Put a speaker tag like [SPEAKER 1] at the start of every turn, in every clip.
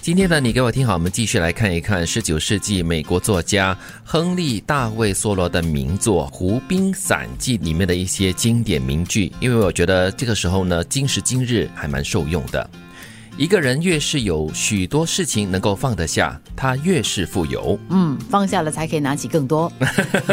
[SPEAKER 1] 今天呢，你给我听好，我们继续来看一看十九世纪美国作家亨利·大卫·梭罗的名作《湖滨散记》里面的一些经典名句，因为我觉得这个时候呢，今时今日还蛮受用的。一个人越是有许多事情能够放得下，他越是富有。
[SPEAKER 2] 嗯，放下了才可以拿起更多。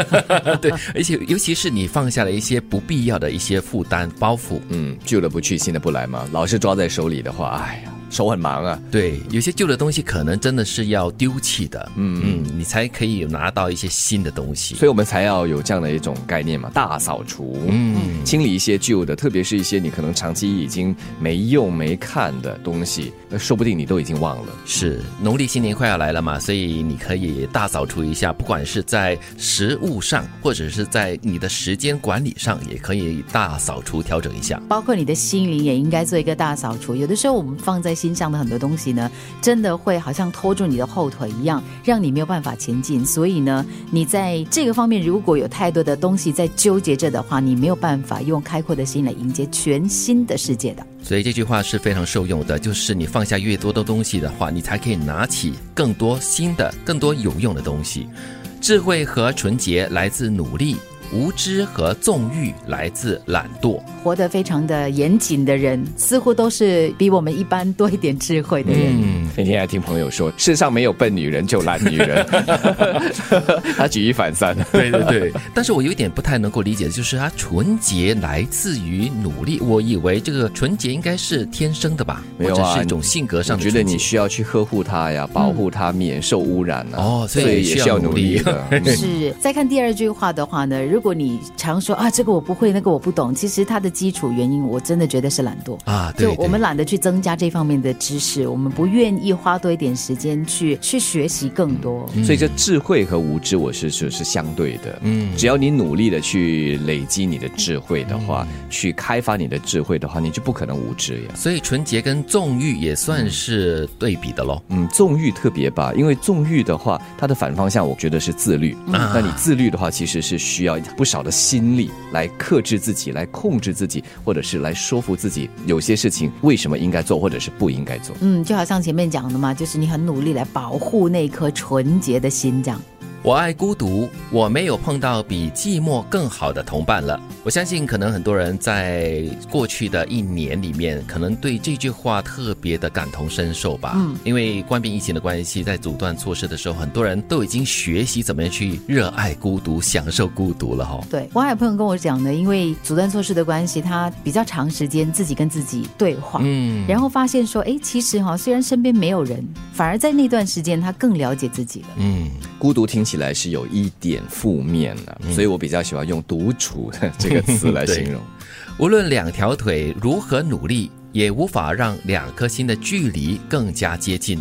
[SPEAKER 1] 对，而且尤其是你放下了一些不必要的一些负担包袱。
[SPEAKER 3] 嗯，旧的不去，新的不来嘛。老是抓在手里的话，哎呀。手很忙啊，
[SPEAKER 1] 对，有些旧的东西可能真的是要丢弃的，嗯嗯，你才可以拿到一些新的东西，
[SPEAKER 3] 所以我们才要有这样的一种概念嘛，大扫除，嗯，清理一些旧的，特别是一些你可能长期已经没用没看的东西，说不定你都已经忘了。
[SPEAKER 1] 是，农历新年快要来了嘛，所以你可以大扫除一下，不管是在食物上，或者是在你的时间管理上，也可以大扫除调整一下，
[SPEAKER 2] 包括你的心灵也应该做一个大扫除。有的时候我们放在。心上的很多东西呢，真的会好像拖住你的后腿一样，让你没有办法前进。所以呢，你在这个方面如果有太多的东西在纠结着的话，你没有办法用开阔的心来迎接全新的世界的。
[SPEAKER 1] 所以这句话是非常受用的，就是你放下越多的东西的话，你才可以拿起更多新的、更多有用的东西。智慧和纯洁来自努力。无知和纵欲来自懒惰，
[SPEAKER 2] 活得非常的严谨的人，似乎都是比我们一般多一点智慧的人。
[SPEAKER 3] 嗯，那天还听朋友说，世上没有笨女人，就懒女人。他举一反三。
[SPEAKER 1] 对对对，但是我有一点不太能够理解的就是，他纯洁来自于努力。我以为这个纯洁应该是天生的吧，
[SPEAKER 3] 或者
[SPEAKER 1] 是一种性格上的。
[SPEAKER 3] 觉得你需要去呵护它呀，保护它免受污染呢。
[SPEAKER 1] 哦，所
[SPEAKER 3] 以
[SPEAKER 1] 也需要
[SPEAKER 3] 努力
[SPEAKER 1] 的。
[SPEAKER 2] 是。再看第二句话的话呢？如果你常说啊，这个我不会，那个我不懂，其实它的基础原因，我真的觉得是懒惰
[SPEAKER 1] 啊。
[SPEAKER 2] 就我们懒得去增加这方面的知识，我们不愿意花多一点时间去去学习更多。
[SPEAKER 3] 所以这智慧和无知，我是是是相对的。嗯，只要你努力的去累积你的智慧的话，去开发你的智慧的话，你就不可能无知呀。
[SPEAKER 1] 所以纯洁跟纵欲也算是对比的喽。
[SPEAKER 3] 嗯，纵欲特别吧，因为纵欲的话，它的反方向我觉得是自律。那你自律的话，其实是需要不少的心。力来克制自己，来控制自己，或者是来说服自己，有些事情为什么应该做，或者是不应该做。
[SPEAKER 2] 嗯，就好像前面讲讲的嘛，就是你很努力来保护那颗纯洁的心，脏。
[SPEAKER 1] 我爱孤独，我没有碰到比寂寞更好的同伴了。我相信，可能很多人在过去的一年里面，可能对这句话特别的感同身受吧。嗯，因为冠病疫情的关系，在阻断措施的时候，很多人都已经学习怎么样去热爱孤独、享受孤独了哈。
[SPEAKER 2] 对，我还有朋友跟我讲呢，因为阻断措施的关系，他比较长时间自己跟自己对话，嗯，然后发现说，哎，其实哈，虽然身边没有人，反而在那段时间他更了解自己了。
[SPEAKER 3] 嗯，孤独听起。起来是有一点负面的，所以我比较喜欢用“独处”这个词来形容。
[SPEAKER 1] 无论两条腿如何努力，也无法让两颗心的距离更加接近。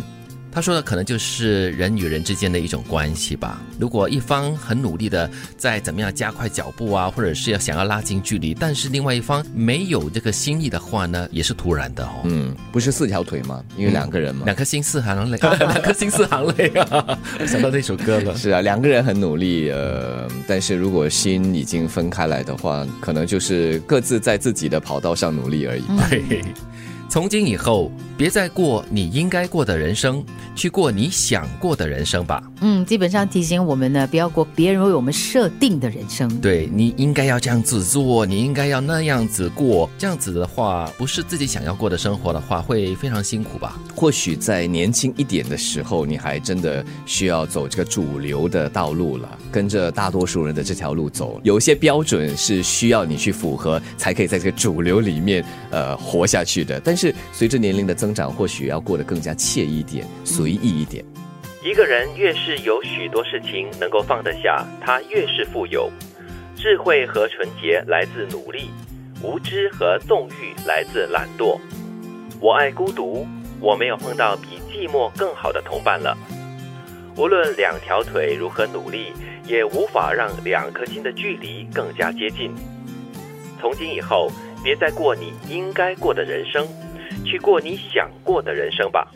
[SPEAKER 1] 他说的可能就是人与人之间的一种关系吧。如果一方很努力的在怎么样加快脚步啊，或者是要想要拉近距离，但是另外一方没有这个心意的话呢，也是突然的哦。
[SPEAKER 3] 嗯，不是四条腿吗？因为两个人嘛，
[SPEAKER 1] 两颗心四行泪，两颗心四行泪啊！想到那首歌了。
[SPEAKER 3] 是啊，两个人很努力，呃，但是如果心已经分开来的话，可能就是各自在自己的跑道上努力而已。
[SPEAKER 1] 对。从今以后，别再过你应该过的人生，去过你想过的人生吧。
[SPEAKER 2] 嗯，基本上提醒我们呢，不要过别人为我们设定的人生。
[SPEAKER 1] 对你应该要这样子做，你应该要那样子过。这样子的话，不是自己想要过的生活的话，会非常辛苦吧？
[SPEAKER 3] 或许在年轻一点的时候，你还真的需要走这个主流的道路了，跟着大多数人的这条路走。有些标准是需要你去符合，才可以在这个主流里面呃活下去的。但但是随着年龄的增长，或许要过得更加惬意一点、随意一点。
[SPEAKER 1] 一个人越是有许多事情能够放得下，他越是富有。智慧和纯洁来自努力，无知和纵欲来自懒惰。我爱孤独，我没有碰到比寂寞更好的同伴了。无论两条腿如何努力，也无法让两颗心的距离更加接近。从今以后，别再过你应该过的人生。去过你想过的人生吧。